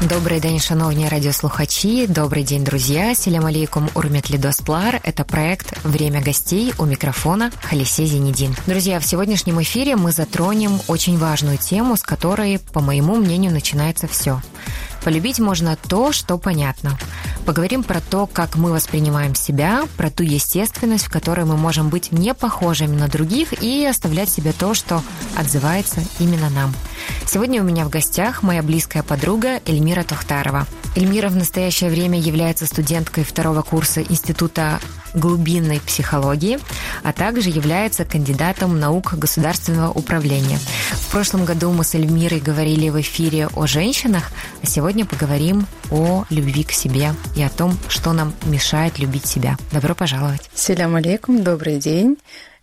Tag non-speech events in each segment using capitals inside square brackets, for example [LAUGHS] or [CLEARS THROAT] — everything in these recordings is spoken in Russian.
Добрий день, шановні радіослухачі. Добрый день, друзья. Селям алейкум, урметли достлар. Это проект «Время гостей» у микрофона Халисе Зенедин. Друзья, в сегодняшнем эфире мы затронем очень важную тему, с которой, по моему мнению, начинается все. Полюбить можно то, что понятно. Поговорим про то, как мы воспринимаем себя, про ту естественность, в которой мы можем быть не похожими на других и оставлять себе то, что отзывается именно нам. Сегодня у меня в гостях моя близкая подруга Эльмира Тухтарова. Эльмира в настоящее время является студенткой второго курса Института глубинной психологии, а также является кандидатом наук государственного управления. В прошлом году мы с Эльмирой говорили в эфире о женщинах, а сегодня поговорим о любви к себе и о том, что нам мешает любить себя. Добро пожаловать. Селям алейкум, добрый день.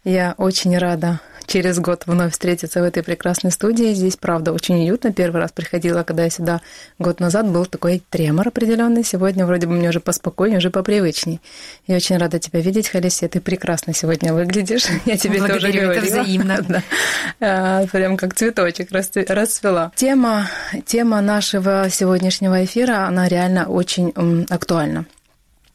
Я очень рада через год вновь встретиться в этой прекрасной студии. Здесь, правда, очень уютно. Первый раз приходила, когда я сюда год назад, был такой тремор определенный. Сегодня вроде бы мне уже поспокойнее, уже попривычней. Я очень рада тебя видеть, Халисия. Ты прекрасно сегодня выглядишь. [LAUGHS] Я тебе Благодарю, тоже говорила. это взаимно. [LAUGHS] Да. А, прям как цветочек расцвела. Тема, тема нашего сегодняшнего эфира, она реально очень актуальна.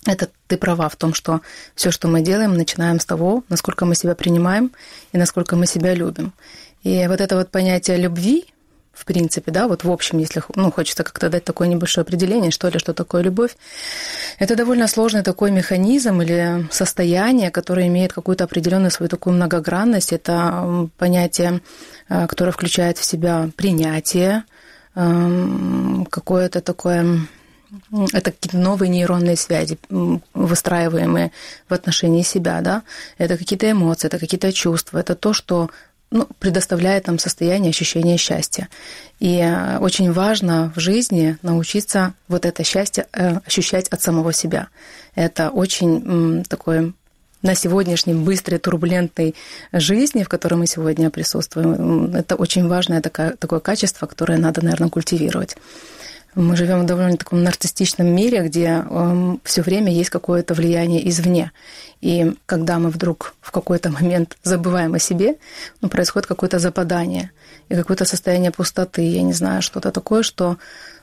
Это ты права в том, что все, что мы делаем, начинаем с того, насколько мы себя принимаем и насколько мы себя любим. И вот это вот понятие любви, в принципе, да, вот в общем, если ну, хочется как-то дать такое небольшое определение, что ли, что такое любовь, это довольно сложный такой механизм или состояние, которое имеет какую-то определенную свою такую многогранность. Это понятие, э, которое включает в себя принятие, эм, какое-то такое это какие-то новые нейронные связи, выстраиваемые в отношении себя, да, это какие-то эмоции, это какие-то чувства, это то, что ну, предоставляет нам состояние ощущения счастья. И э, очень важно в жизни научиться вот это счастье э, ощущать от самого себя. Это очень такой на сегодняшней быстрой, турбулентной жизни, в которой мы сегодня присутствуем, это очень важное такое, такое качество, которое надо, наверное, культивировать. Мы живем в довольно таком нарциссичном мире, где э, эм, все время есть какое-то влияние извне. И когда мы вдруг в какой-то [LAUGHS] момент забываем о себе, ну, происходит какое-то западание и какое-то состояние пустоты, я не знаю, что-то такое, что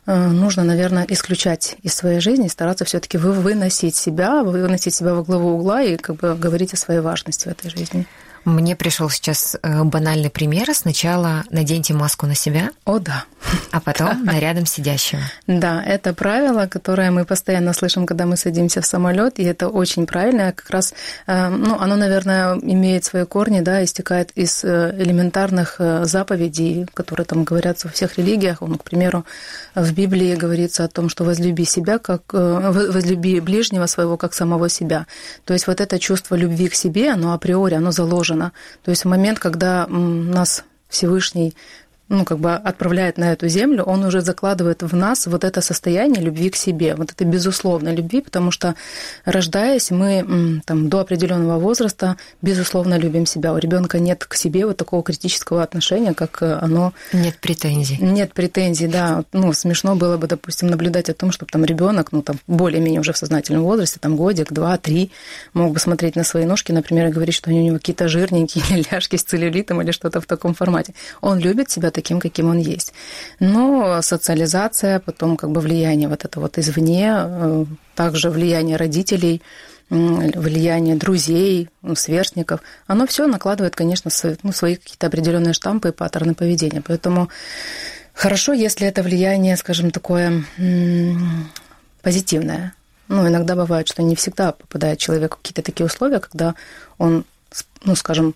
э, нужно, наверное, исключать из своей жизни, стараться все-таки выносить себя, выносить себя во главу угла и как бы говорить о своей важности в этой жизни. Мне пришел сейчас э, банальный пример. Сначала наденьте маску на себя. О, да. А потом на рядом сидящего. Да, это правило, которое мы постоянно слышим, когда мы садимся в самолет, и это очень правильно. Как раз, э, ну, оно, наверное, имеет свои корни, да, истекает из э, элементарных заповедей, которые там говорятся во всех религиях. Ну, к примеру, в Библии говорится о том, что возлюби себя, как возлюби ближнего своего, как самого себя. То есть вот это чувство любви к себе, оно априори, оно заложено. То есть в момент, когда нас Всевышний ну, как бы отправляет на эту землю, он уже закладывает в нас вот это состояние любви к себе, вот это безусловной любви, потому что, рождаясь, мы там, до определенного возраста, безусловно, любим себя. У ребенка нет к себе вот такого критического отношения, как э, оно... Нет претензий. Нет претензий, да. Ну, смешно было бы, допустим, наблюдать о том, чтобы там ребенок, ну, там, более-менее уже в сознательном возрасте, там, годик, два, три, мог бы смотреть на свои ножки, например, и говорить, что они у него какие-то жирненькие [LAUGHS] или ляжки с целлюлитом или что-то в таком формате. Он любит себя таким, каким он есть. Но социализация, потом как бы влияние вот это вот извне, э, также влияние родителей, влияние друзей, сверстников, оно все накладывает, конечно, свои, ну, свои какие-то определенные штампы и паттерны поведения. Поэтому хорошо, если это влияние, скажем, такое позитивное. Ну, иногда бывает, что не всегда попадает человек в какие-то такие условия, когда он, ну, скажем,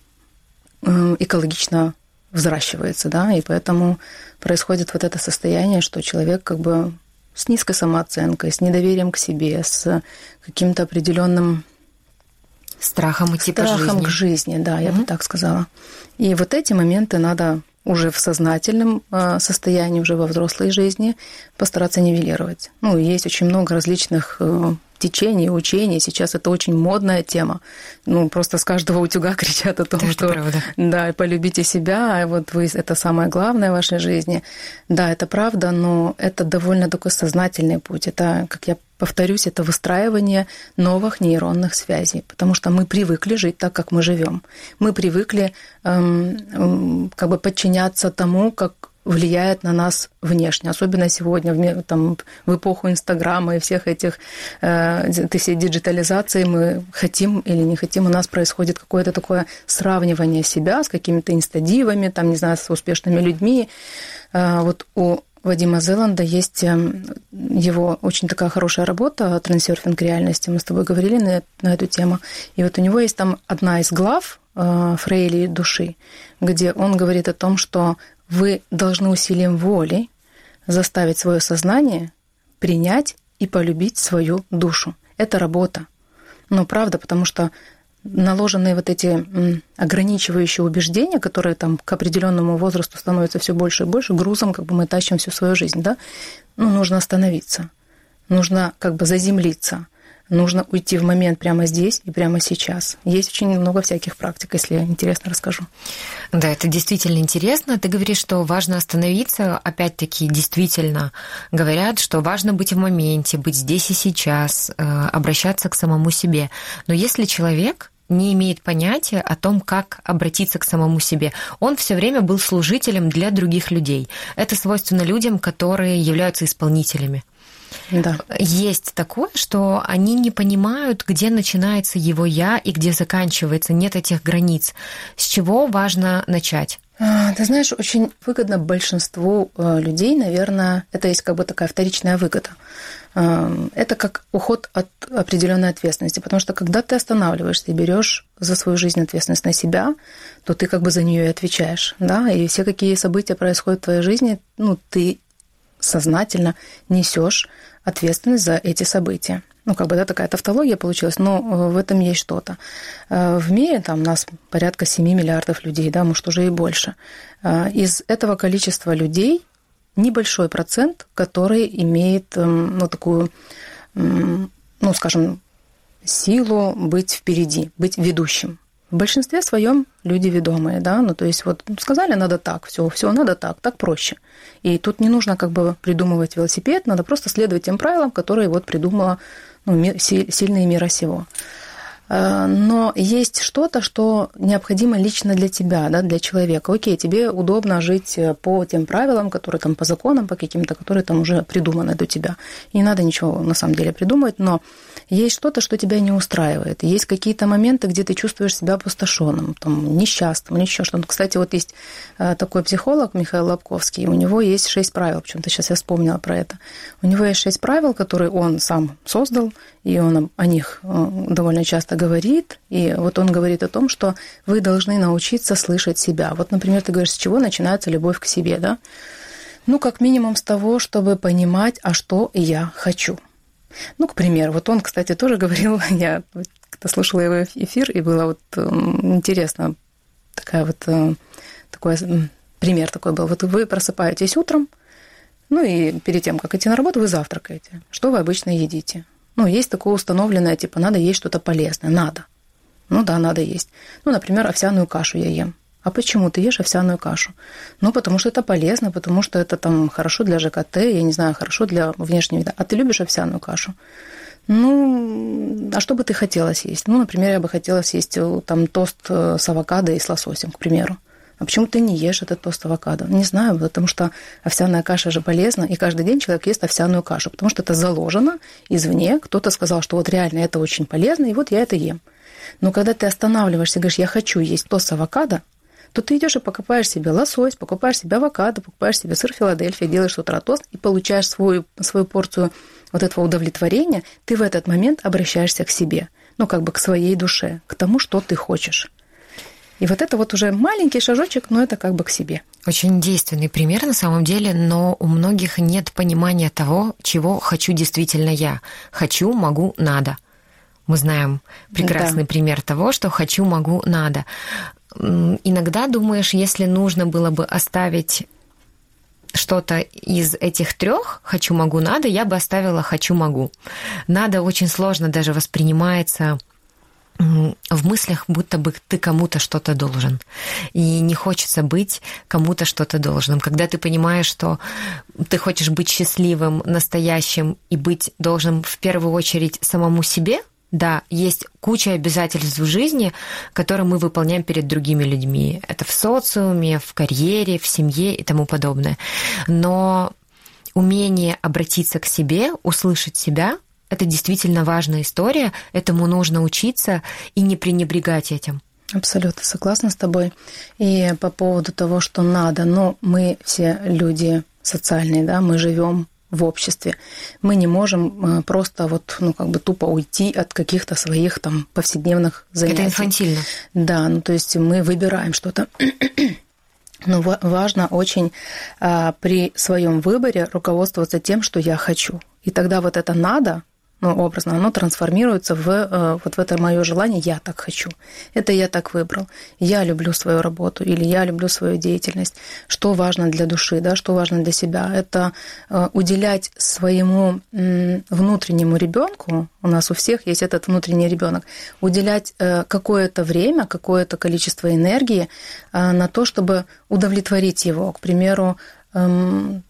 экологично взращивается, да, и поэтому происходит вот это состояние, что человек как бы с низкой самооценкой, с недоверием к себе, с каким-то определенным страхом идти страхом по жизни. к жизни, да, я угу. бы так сказала. И вот эти моменты надо уже в сознательном а, состоянии, уже во взрослой жизни постараться нивелировать. Ну, есть очень много различных течений, учений. Сейчас это очень модная тема. Ну, просто с каждого утюга [LAUGHS] кричат о том, да, что правда. да, полюбите себя, а вот вы это самое главное в вашей жизни. Да, это правда, но это довольно такой сознательный путь. Это, как я повторюсь, это выстраивание новых нейронных связей, потому что мы привыкли жить так, как мы живем. Мы привыкли эм, эм, как бы подчиняться тому, как влияет на нас внешне, особенно сегодня в, там, в эпоху Инстаграма и всех этих э, всей диджитализации мы хотим или не хотим, у нас происходит какое-то такое сравнивание себя с какими-то инстадивами, там, не знаю, с успешными людьми. Э, вот у Вадима Зеланда есть эм, его очень такая хорошая работа «Трансерфинг реальности». Мы с тобой говорили на, на эту тему. И вот у него есть там одна из глав э, Фрейли души, где он говорит о том, что вы должны усилием воли заставить свое сознание принять и полюбить свою душу. Это работа. Но правда, потому что наложенные вот эти ограничивающие убеждения, которые там к определенному возрасту становятся все больше и больше, грузом как бы мы тащим всю свою жизнь, да, ну, нужно остановиться, нужно как бы заземлиться – нужно уйти в момент прямо здесь и прямо сейчас. Есть очень много всяких практик, если интересно, расскажу. Да, это действительно интересно. Ты говоришь, что важно остановиться. Опять-таки, действительно говорят, что важно быть в моменте, быть здесь и сейчас, э, обращаться к самому себе. Но если человек не имеет понятия о том, как обратиться к самому себе. Он все время был служителем для других людей. Это свойственно людям, которые являются исполнителями. Да. Есть такое, что они не понимают, где начинается его я и где заканчивается. Нет этих границ. С чего важно начать? А, ты знаешь, очень выгодно большинству э, людей, наверное, это есть как бы такая вторичная выгода. Э, это как уход от определенной ответственности, потому что когда ты останавливаешься и берешь за свою жизнь ответственность на себя, то ты как бы за нее и отвечаешь, да, и все какие события происходят в твоей жизни, ну, ты сознательно несешь ответственность за эти события. Ну, как бы, да, такая тавтология получилась, но э, в этом есть что-то. Э, в мире там нас порядка 7 миллиардов людей, да, может, уже и больше. Э, из этого количества людей небольшой процент, который имеет, эм, ну, такую, ну, скажем, силу быть впереди, быть ведущим. В большинстве своем люди ведомые, да, ну то есть вот сказали надо так, все, все надо так, так проще. И тут не нужно как бы придумывать велосипед, надо просто следовать тем правилам, которые вот придумала ну, сильные мира сего. Э, но есть что-то, что необходимо лично для тебя, да, для человека. Окей, тебе удобно жить по тем правилам, которые там по законам, по каким-то, которые там уже придуманы до тебя. И не надо ничего на самом деле придумывать, но есть что-то, что тебя не устраивает. Есть какие-то моменты, где ты чувствуешь себя опустошенным, там, несчастным или еще что-то. Кстати, вот есть э, такой психолог Михаил Лобковский, у него есть шесть правил, почему-то сейчас я вспомнила про это. У него есть шесть правил, которые он сам создал, и он о них э, довольно часто говорит. И вот он говорит о том, что вы должны научиться слышать себя. Вот, например, ты говоришь, с чего начинается любовь к себе, да? Ну, как минимум с того, чтобы понимать, а что я хочу – ну, к примеру, вот он, кстати, тоже [LAUGHS] говорил, я когда слушала его эфир, и было вот интересно, такая вот, э, такой пример такой был. Вот вы просыпаетесь утром, ну и перед тем, как идти на работу, вы завтракаете. Что вы обычно едите? Ну, есть такое установленное, типа, надо есть что-то полезное, надо. Ну да, надо есть. Ну, например, овсяную кашу я ем. А почему ты ешь овсяную кашу? Ну, потому что это полезно, потому что это там хорошо для ЖКТ, я не знаю, хорошо для внешнего вида. А ты любишь овсяную кашу? Ну, а что бы ты хотела съесть? Ну, например, я бы хотела съесть э, там тост э, с авокадо и с лососем, к примеру. А почему ты не ешь этот тост авокадо? Не знаю, потому что овсяная каша же полезна, и каждый день человек ест овсяную кашу, потому что это заложено извне. Кто-то сказал, что вот реально это очень полезно, и вот я это ем. Но когда ты останавливаешься и говоришь, я хочу есть тост авокадо, то ты идешь и покупаешь себе лосось, покупаешь себе авокадо, покупаешь себе сыр Филадельфия, делаешь с тост и получаешь свою, свою порцию вот этого удовлетворения, ты в этот момент обращаешься к себе, ну, как бы к своей душе, к тому, что ты хочешь. И вот это вот уже маленький шажочек, но это как бы к себе. Очень действенный пример на самом деле, но у многих нет понимания того, чего хочу действительно я. Хочу, могу, надо. Мы знаем прекрасный да. пример того, что хочу, могу, надо иногда думаешь, если нужно было бы оставить что-то из этих трех хочу, могу, надо, я бы оставила хочу, могу. Надо очень сложно даже воспринимается в мыслях, будто бы ты кому-то что-то должен. И не хочется быть кому-то что-то должным. Когда ты понимаешь, что ты хочешь быть счастливым, настоящим и быть должен в первую очередь самому себе – да, есть куча обязательств в жизни, которые мы выполняем перед другими людьми. Это в социуме, в карьере, в семье и тому подобное. Но умение обратиться к себе, услышать себя, это действительно важная история, этому нужно учиться и не пренебрегать этим. Абсолютно согласна с тобой. И по поводу того, что надо, но ну, мы все люди социальные, да, мы живем в обществе. Мы не можем э, просто вот, ну, как бы тупо уйти от каких-то своих там повседневных занятий. Это инфантильно. Да, ну, то есть мы выбираем что-то. [CLEARS THROAT] Но важно очень а, при своем выборе руководствоваться тем, что я хочу. И тогда вот это надо, ну, образно, оно трансформируется в э, вот в это мое желание «я так хочу». Это я так выбрал. Я люблю свою работу или я люблю свою деятельность. Что важно для души, да, что важно для себя? Это э, уделять своему внутреннему ребенку, у нас у всех есть этот внутренний ребенок, уделять э, какое-то время, какое-то количество энергии на то, чтобы удовлетворить его. К примеру, эм,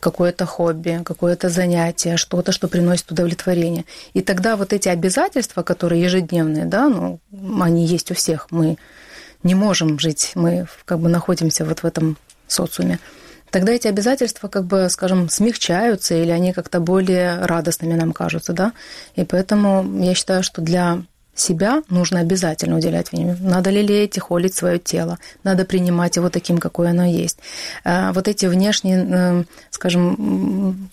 какое-то хобби, какое-то занятие, что-то, что приносит удовлетворение. И тогда вот эти обязательства, которые ежедневные, да, ну, они есть у всех, мы не можем жить, мы как бы находимся вот в этом социуме, тогда эти обязательства, как бы, скажем, смягчаются или они как-то более радостными нам кажутся, да. И поэтому я считаю, что для себя нужно обязательно уделять внимание. Надо лелеять и холить свое тело, надо принимать его таким, какое оно есть. А вот эти внешние, скажем,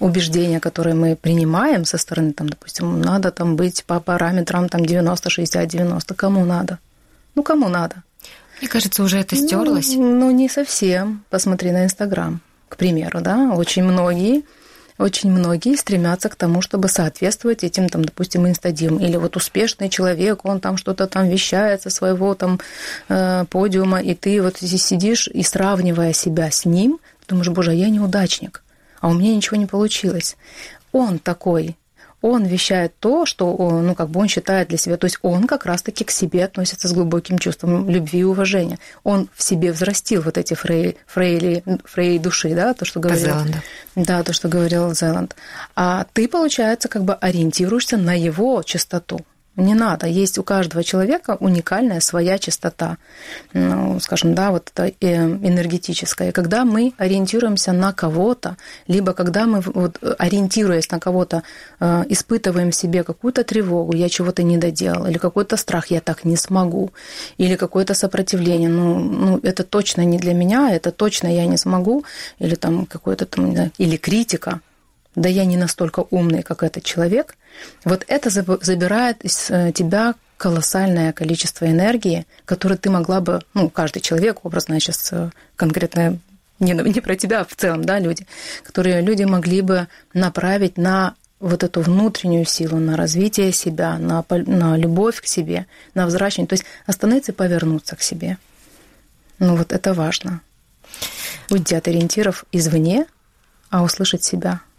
убеждения, которые мы принимаем со стороны, там, допустим, надо там быть по параметрам там 90, 60, 90, кому надо? Ну, кому надо? Мне кажется, уже это стерлось. Ну, ну не совсем. Посмотри на Инстаграм, к примеру, да, очень многие очень многие стремятся к тому, чтобы соответствовать этим, там, допустим, инстадим. Или вот успешный человек, он там что-то там вещает со своего там э, подиума, и ты вот здесь сидишь и сравнивая себя с ним, думаешь, боже, а я неудачник, а у меня ничего не получилось. Он такой, он вещает то, что ну, как бы он считает для себя. То есть он как раз-таки к себе относится с глубоким чувством любви и уважения. Он в себе взрастил вот эти фрей, фрейли, фрей души, да, то, что говорил. Зеланда. Да, то, что говорил Зеланд. А ты, получается, как бы ориентируешься на его чистоту. Не надо. Есть у каждого человека уникальная своя частота, ну, скажем, да, вот это э, энергетическая. когда мы ориентируемся на кого-то, либо когда мы, вот, ориентируясь на кого-то, э, испытываем в себе какую-то тревогу, я чего-то не доделал, или какой-то страх, я так не смогу, или какое-то сопротивление, ну, ну это точно не для меня, это точно я не смогу, или там какое-то там, или критика, да я не настолько умный, как этот человек, вот это забирает из э, тебя колоссальное количество энергии, которое ты могла бы, ну, каждый человек, образно, сейчас э, конкретно не, не про тебя, а в целом, да, люди, которые люди могли бы направить на вот эту внутреннюю силу, на развитие себя, на, на любовь к себе, на взращивание, то есть остановиться и повернуться к себе. Ну вот это важно. Уйти от ориентиров извне, а услышать себя –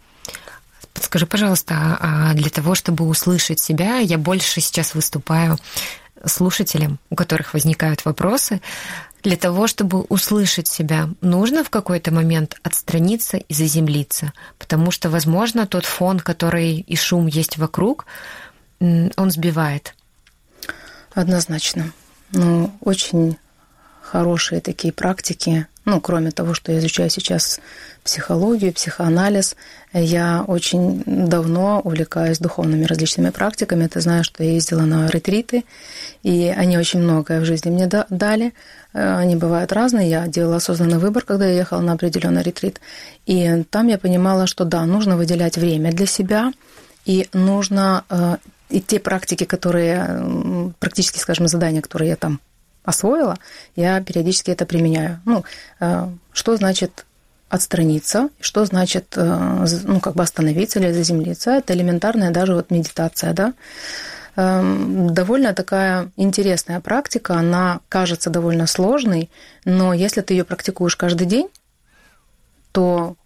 Скажи, пожалуйста, а для того, чтобы услышать себя, я больше сейчас выступаю слушателям, у которых возникают вопросы, для того, чтобы услышать себя, нужно в какой-то момент отстраниться и заземлиться, потому что, возможно, тот фон, который и шум есть вокруг, он сбивает. Однозначно. Ну, очень хорошие такие практики. Ну, кроме того, что я изучаю сейчас психологию, психоанализ, я очень давно увлекаюсь духовными различными практиками. Ты знаешь, что я ездила на ретриты, и они очень многое в жизни мне дали. Э, они бывают разные. Я делала осознанный выбор, когда я ехала на определенный ретрит. И там я понимала, что да, нужно выделять время для себя, и нужно э, и те практики, которые, практически, скажем, задания, которые я там освоила, я периодически это применяю. Ну, э, что значит отстраниться, что значит, э, ну, как бы остановиться или заземлиться. Это элементарная даже вот медитация, да. Эм, довольно такая интересная практика, она кажется довольно сложной, но если ты ее практикуешь каждый день, то,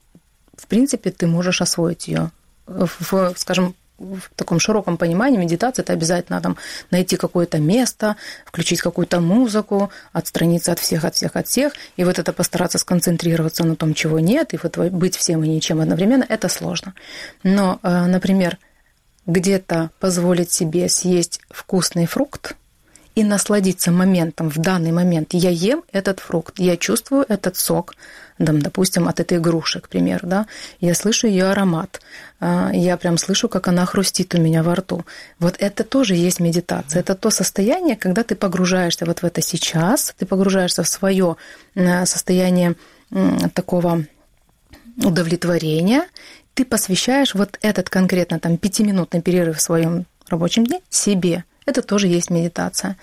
в принципе, ты можешь освоить ее в, скажем, в таком широком понимании медитация это обязательно там найти какое-то место, включить какую-то музыку, отстраниться от всех, от всех, от всех, и вот это постараться сконцентрироваться на том, чего нет, и вот быть всем и ничем одновременно, это сложно. Но, э, например, где-то позволить себе съесть вкусный фрукт и насладиться моментом в данный момент. Я ем этот фрукт, я чувствую этот сок, там, допустим, от этой груши, к примеру, да, я слышу ее аромат, а, я прям слышу, как она хрустит у меня во рту. Вот это тоже есть медитация. Это то состояние, когда ты погружаешься вот в это сейчас, ты погружаешься в свое состояние такого удовлетворения, ты посвящаешь вот этот конкретно там пятиминутный перерыв в своем рабочем дне себе. Это тоже есть медитация.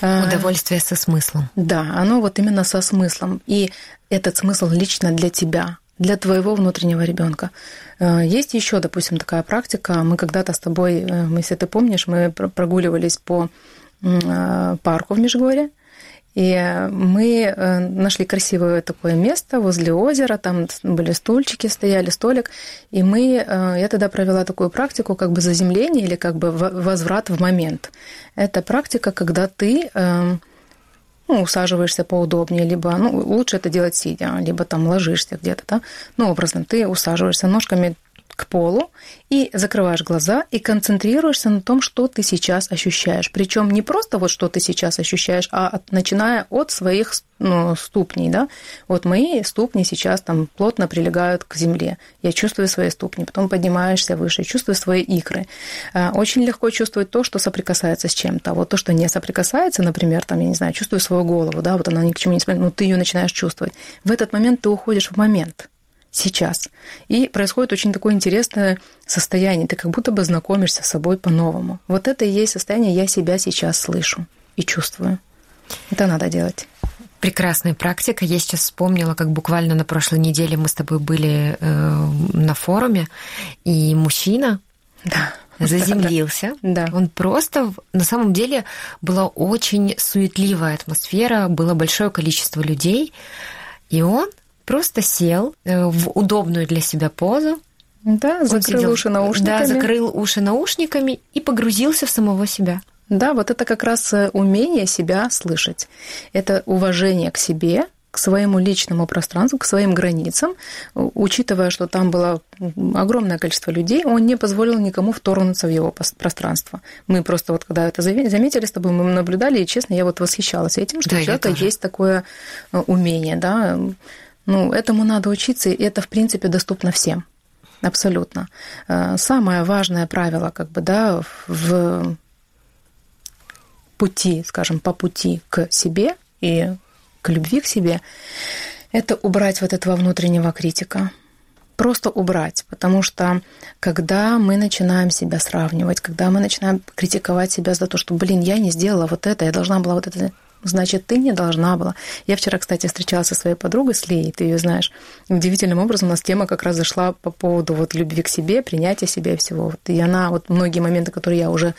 А, Удовольствие со смыслом. Да, оно вот именно со смыслом. И этот смысл лично для тебя, для твоего внутреннего ребенка. А, есть еще, допустим, такая практика. Мы когда-то с тобой, э, если ты помнишь, мы прогуливались по парку в Межгоре. И мы э, нашли красивое такое место возле озера, там были стульчики, стояли столик, и мы, э, я тогда провела такую практику как бы заземление или как бы возврат в момент. Это практика, когда ты э, ну, усаживаешься поудобнее, либо, ну, лучше это делать сидя, либо там ложишься где-то, да, ну, образно, ты усаживаешься ножками к полу и закрываешь глаза и концентрируешься на том, что ты сейчас ощущаешь. Причем не просто вот что ты сейчас ощущаешь, а от, начиная от своих ну, ступней. Да? Вот мои ступни сейчас там плотно прилегают к земле. Я чувствую свои ступни, потом поднимаешься выше, чувствую свои икры. А, очень легко чувствовать то, что соприкасается с чем-то. Вот то, что не соприкасается, например, там, я не знаю, чувствую свою голову, да, вот она ни к чему не смотрит, но ты ее начинаешь чувствовать. В этот момент ты уходишь в момент сейчас. И происходит очень такое интересное состояние. Ты как будто бы знакомишься с собой по-новому. Вот это и есть состояние «я себя сейчас слышу и чувствую». Это надо делать. Прекрасная практика. Я сейчас вспомнила, как буквально на прошлой неделе мы с тобой были э, на форуме, и мужчина да. заземлился. Да. Он просто, на самом деле, была очень суетливая атмосфера, было большое количество людей, и он просто сел э, в удобную для себя позу. Да, закрыл сидел, уши наушниками. Да, закрыл уши наушниками и погрузился в самого себя. Да, вот это как раз э, умение себя слышать. Это уважение к себе, к своему личному пространству, к своим границам, учитывая, что там было огромное количество людей, он не позволил никому вторгнуться в его пространство. Мы просто вот когда это заметили с тобой, мы наблюдали, и честно, я вот восхищалась этим, что да, у человека есть такое э, умение, да, ну, этому надо учиться, и это, в принципе, доступно всем. Абсолютно. Э, самое важное правило, как бы, да, в пути, скажем, по пути к себе и к любви к себе, это убрать вот этого внутреннего критика. Просто убрать, потому что когда мы начинаем себя сравнивать, когда мы начинаем критиковать себя за то, что, блин, я не сделала вот это, я должна была вот это значит, ты не должна была. Я вчера, кстати, встречалась со своей подругой, с Леей, ты ее знаешь. Удивительным образом у нас тема как раз зашла по поводу вот любви к себе, принятия себя и всего. Вот, и она вот многие моменты, которые я уже,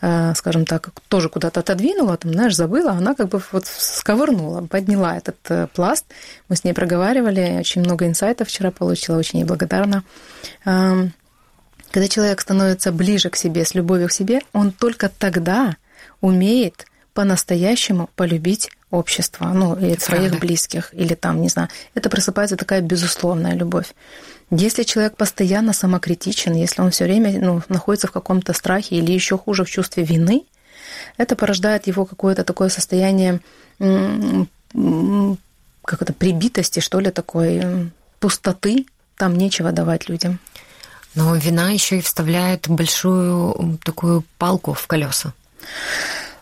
э, скажем так, тоже куда-то отодвинула, там, знаешь, забыла, она как бы вот сковырнула, подняла этот э, пласт. Мы с ней проговаривали, очень много инсайтов вчера получила, очень ей благодарна. Эм, когда человек становится ближе к себе, с любовью к себе, он только тогда умеет по-настоящему полюбить общество, ну, и это своих правда. близких, или там, не знаю, это просыпается такая безусловная любовь. Если человек постоянно самокритичен, если он все время ну, находится в каком-то страхе или еще хуже в чувстве вины, это порождает его какое-то такое состояние как это, прибитости, что ли, такой пустоты, там нечего давать людям. Но вина еще и вставляет большую такую палку в колеса.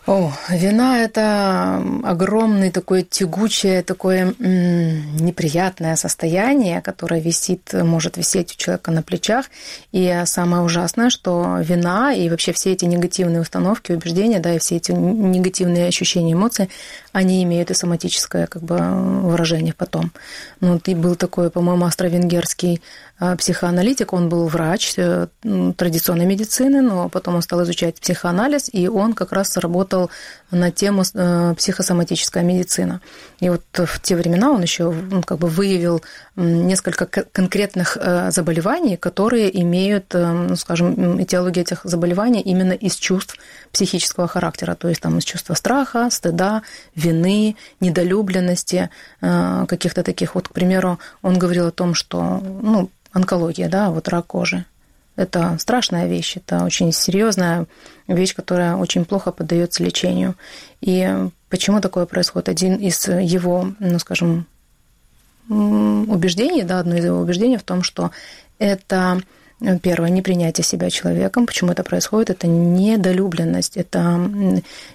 О, вина – это огромное такое тягучее, такое неприятное состояние, которое висит, может висеть у человека на плечах. И самое ужасное, что вина и вообще все эти негативные установки, убеждения, да, и все эти негативные ощущения, эмоции, они имеют и соматическое как бы, выражение потом. Ну, ты был такой, по-моему, австро-венгерский а, психоаналитик, он был врач э, традиционной медицины, но потом он стал изучать психоанализ, и он как раз работал на тему э, психосоматическая медицина. И вот в те времена он еще как бы выявил несколько конкретных э, заболеваний, которые имеют, ну, скажем, этиологию этих заболеваний именно из чувств психического характера, то есть там из чувства страха, стыда, вины, недолюбленности, каких-то таких. Вот, к примеру, он говорил о том, что ну, онкология, да, вот рак кожи. Это страшная вещь, это очень серьезная вещь, которая очень плохо поддается лечению. И почему такое происходит? Один из его, ну, скажем, убеждений, да, одно из его убеждений в том, что это Первое, непринятие себя человеком. Почему это происходит? Это недолюбленность, это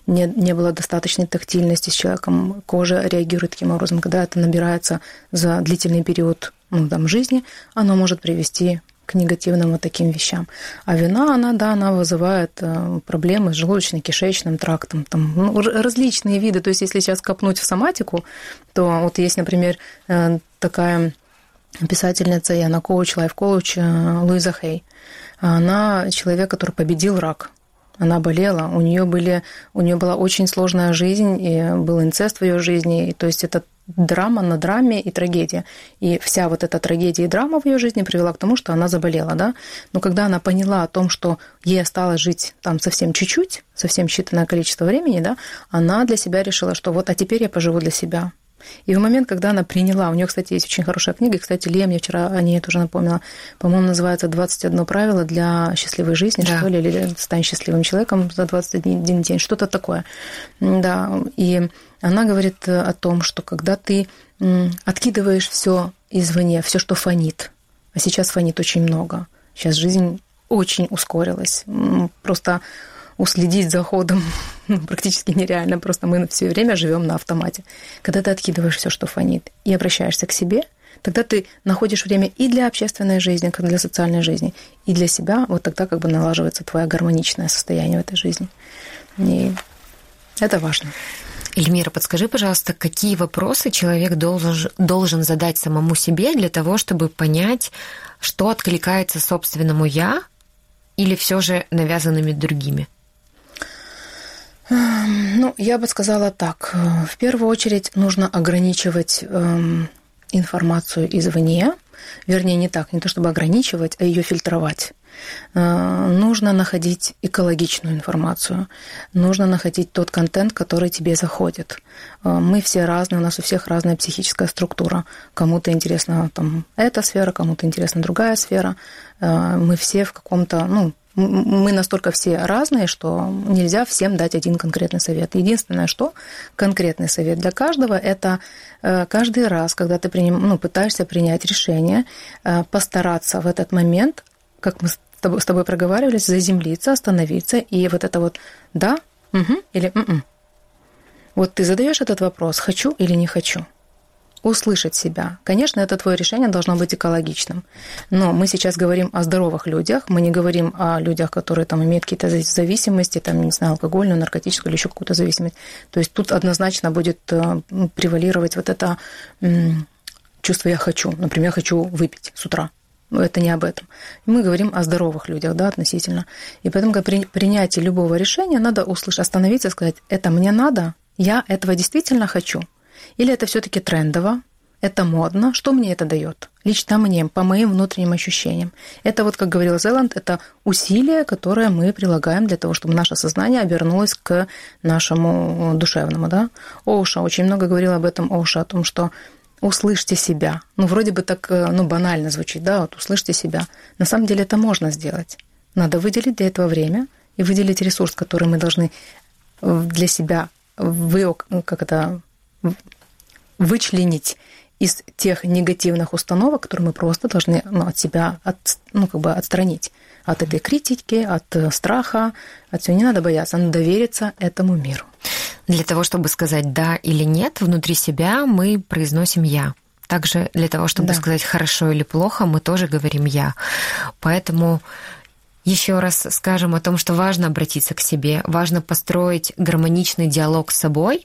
не, не было достаточной тактильности с человеком. Кожа реагирует таким образом. Когда это набирается за длительный период ну, там, жизни, оно может привести к негативным вот таким вещам. А вина, она, да, она вызывает э, проблемы с желудочно-кишечным трактом, там, ну, различные виды. То есть, если сейчас копнуть в соматику, то вот есть, например, э, такая писательница и она коуч, лайф-коуч э, Луиза Хей. Она человек, который победил рак. Она болела, у нее, были, у нее была очень сложная жизнь, и был инцест в ее жизни, и, то есть это драма на драме и трагедия. И вся вот эта трагедия и драма в ее жизни привела к тому, что она заболела, да. Но когда она поняла о том, что ей осталось жить там совсем чуть-чуть, совсем считанное количество времени, да, она для себя решила, что вот, а теперь я поживу для себя. И в момент, когда она приняла, у нее, кстати, есть очень хорошая книга, и, кстати, Лия мне вчера о ней тоже напомнила, по-моему, называется «21 правило для счастливой жизни», да. что ли, или «Стань счастливым человеком за 21 день», что-то такое. Да, и она говорит о том, что когда ты откидываешь все извне, все, что фонит, а сейчас фонит очень много, сейчас жизнь очень ускорилась, просто уследить за ходом [LAUGHS] ну, практически нереально. Просто мы все время живем на автомате. Когда ты откидываешь все, что фонит, и обращаешься к себе, тогда ты находишь время и для общественной жизни, как для социальной жизни, и для себя. Вот тогда как бы налаживается твое гармоничное состояние в этой жизни. И это важно. Эльмира, подскажи, пожалуйста, какие вопросы человек должен, должен задать самому себе для того, чтобы понять, что откликается собственному «я» или все же навязанными другими? Ну, я бы сказала так. В первую очередь нужно ограничивать эм, информацию извне. Вернее, не так, не то чтобы ограничивать, а ее фильтровать. Э, нужно находить экологичную информацию. Нужно находить тот контент, который тебе заходит. Э, мы все разные, у нас у всех разная психическая структура. Кому-то интересна там эта сфера, кому-то интересна другая сфера. Э, мы все в каком-то, ну, мы настолько все разные, что нельзя всем дать один конкретный совет. Единственное, что конкретный совет для каждого, это э, каждый раз, когда ты приним, ну, пытаешься принять решение, э, постараться в этот момент, как мы с тобой, проговаривались, заземлиться, остановиться, и вот это вот «да», угу, или «м-м». Вот ты задаешь этот вопрос «хочу или не хочу?» Услышать себя. Конечно, это твое решение должно быть экологичным. Но мы сейчас говорим о здоровых людях, мы не говорим о людях, которые там имеют какие-то зависимости, там, не знаю, алкогольную, наркотическую или еще какую-то зависимость. То есть тут однозначно будет э, превалировать вот это чувство «я хочу». Например, я хочу выпить с утра. Но это не об этом. Мы говорим о здоровых людях, да, относительно. И поэтому при принятии любого решения надо услышать, остановиться и сказать, это мне надо, я этого действительно хочу – или это все-таки трендово, это модно, что мне это дает? Лично мне, по моим внутренним ощущениям. Это вот, как говорил Зеланд, это усилие, которое мы прилагаем для того, чтобы наше сознание обернулось к нашему душевному. Да? Оуша очень много говорил об этом, Оуша, о том, что услышьте себя. Ну, вроде бы так э, ну, банально звучит, да, вот услышьте себя. На самом деле это можно сделать. Надо выделить для этого время и выделить ресурс, который мы должны для себя вы, как это, вычленить из тех негативных установок, которые мы просто должны ну, от себя от, ну, как бы отстранить. От этой критики, от э, страха, от всего. Не надо бояться, надо довериться этому миру. Для того, чтобы сказать «да» или «нет», внутри себя мы произносим «я». Также для того, чтобы да. сказать «хорошо» или «плохо», мы тоже говорим «я». Поэтому еще раз скажем о том, что важно обратиться к себе, важно построить гармоничный диалог с собой,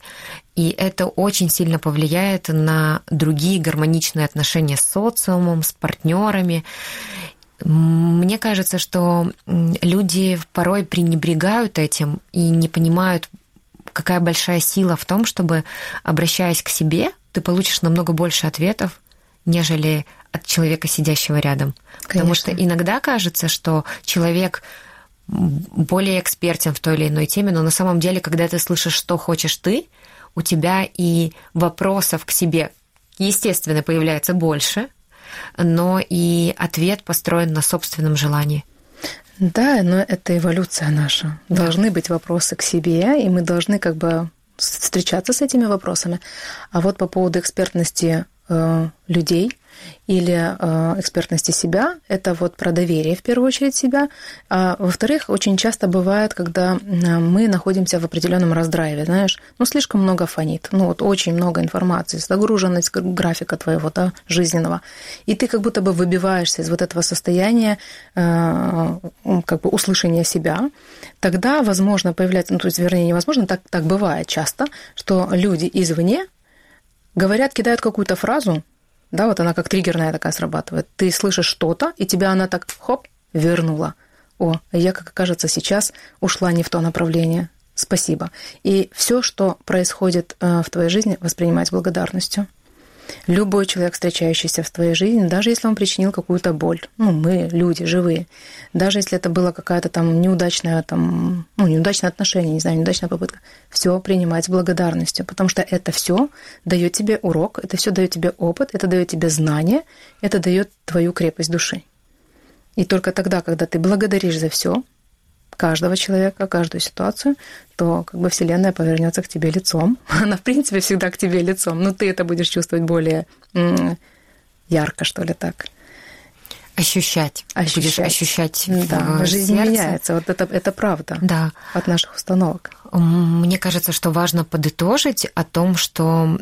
и это очень сильно повлияет на другие гармоничные отношения с социумом, с партнерами. Мне кажется, что люди порой пренебрегают этим и не понимают, какая большая сила в том, чтобы, обращаясь к себе, ты получишь намного больше ответов, нежели от человека, сидящего рядом. Конечно. Потому что иногда кажется, что человек более экспертен в той или иной теме, но на самом деле, когда ты слышишь, что хочешь ты, у тебя и вопросов к себе, естественно, появляется больше, но и ответ построен на собственном желании. Да, но это эволюция наша. Да. Должны быть вопросы к себе, и мы должны как бы встречаться с этими вопросами. А вот по поводу экспертности людей – или э, экспертности себя, это вот про доверие в первую очередь себя. А во-вторых, очень часто бывает, когда мы находимся в определенном раздрайве, знаешь, ну слишком много фонит, ну вот очень много информации, загруженность графика твоего да, жизненного, и ты как будто бы выбиваешься из вот этого состояния э, как бы услышания себя, тогда, возможно, появляется, ну то есть, вернее, невозможно, так, так бывает часто, что люди извне говорят, кидают какую-то фразу, да, вот она как триггерная такая срабатывает. Ты слышишь что-то, и тебя она так хоп, вернула. О, я, как кажется, сейчас ушла не в то направление. Спасибо. И все, что происходит э, в твоей жизни, воспринимать благодарностью. Любой человек, встречающийся в твоей жизни, даже если он причинил какую-то боль, ну, мы, люди, живые, даже если это было какая-то там неудачная, там, ну, неудачное отношение, не знаю, неудачная попытка, все принимать с благодарностью, потому что это все дает тебе урок, это все дает тебе опыт, это дает тебе знания, это дает твою крепость души. И только тогда, когда ты благодаришь за все, каждого человека, каждую ситуацию, то как бы Вселенная повернется к тебе лицом. [LAUGHS] Она, в принципе, всегда к тебе лицом, но ты это будешь чувствовать более ярко, что ли, так. Ощущать. Ощущать. Будешь ощущать да, в жизнь сердце. меняется. Вот это, это правда да. от наших установок. Мне кажется, что важно подытожить о том, что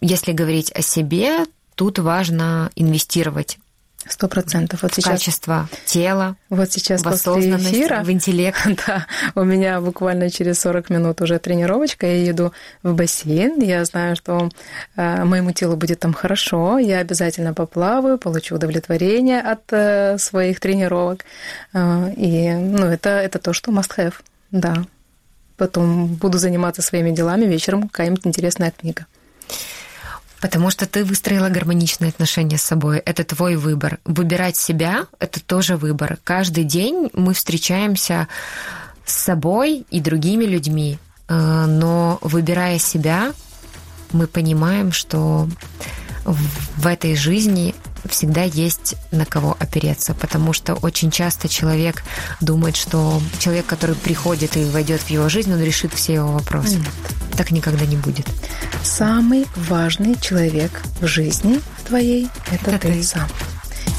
если говорить о себе, тут важно инвестировать Сто процентов. Вот сейчас качество тела, вот сейчас в после эфира, в интеллект. [LAUGHS] Да, у меня буквально через 40 минут уже тренировочка. Я еду в бассейн. Я знаю, что э, моему телу будет там хорошо. Я обязательно поплаваю, получу удовлетворение от э, своих тренировок. Э, и ну, это, это то, что must have. Да. Потом буду заниматься своими делами вечером, какая-нибудь интересная книга. Потому что ты выстроила гармоничные отношения с собой. Это твой выбор. Выбирать себя — это тоже выбор. Каждый день мы встречаемся с собой и другими людьми. Э, но выбирая себя, мы понимаем, что в этой жизни всегда есть на кого опереться, потому что очень часто человек думает, что человек, который приходит и войдет в его жизнь, он решит все его вопросы. Нет. Так никогда не будет. Самый важный человек в жизни твоей – это, это ты, ты сам.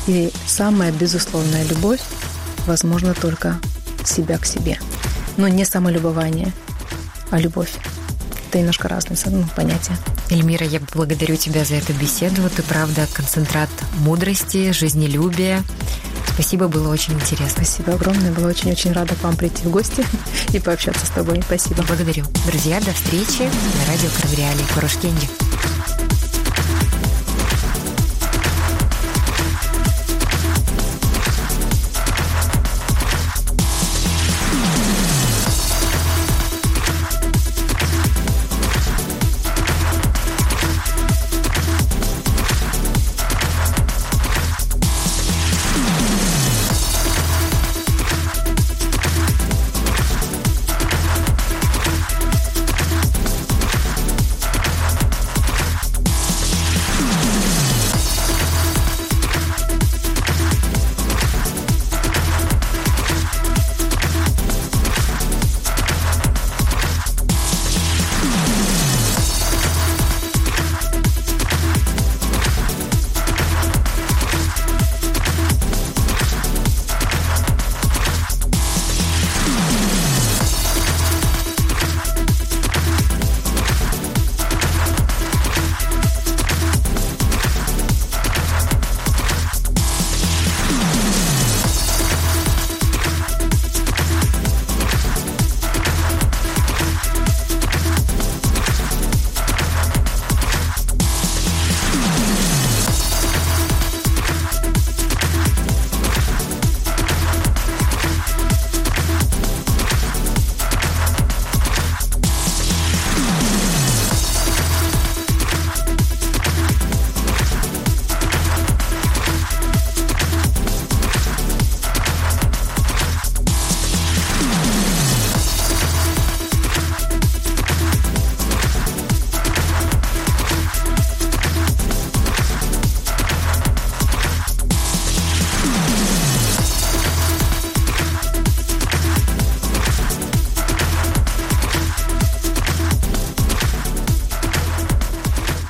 И самая безусловная любовь возможно только себя к себе. Но не самолюбование, а любовь. Это немножко разные ну, понятия. Эльмира, я благодарю тебя за эту беседу. Ты, правда, концентрат мудрости, жизнелюбия. Спасибо, было очень интересно. Спасибо огромное. Была очень-очень рада к вам прийти в гости [LAUGHS] и пообщаться с тобой. Спасибо. Благодарю. Друзья, до встречи на радио Кровреалии Курушкенди.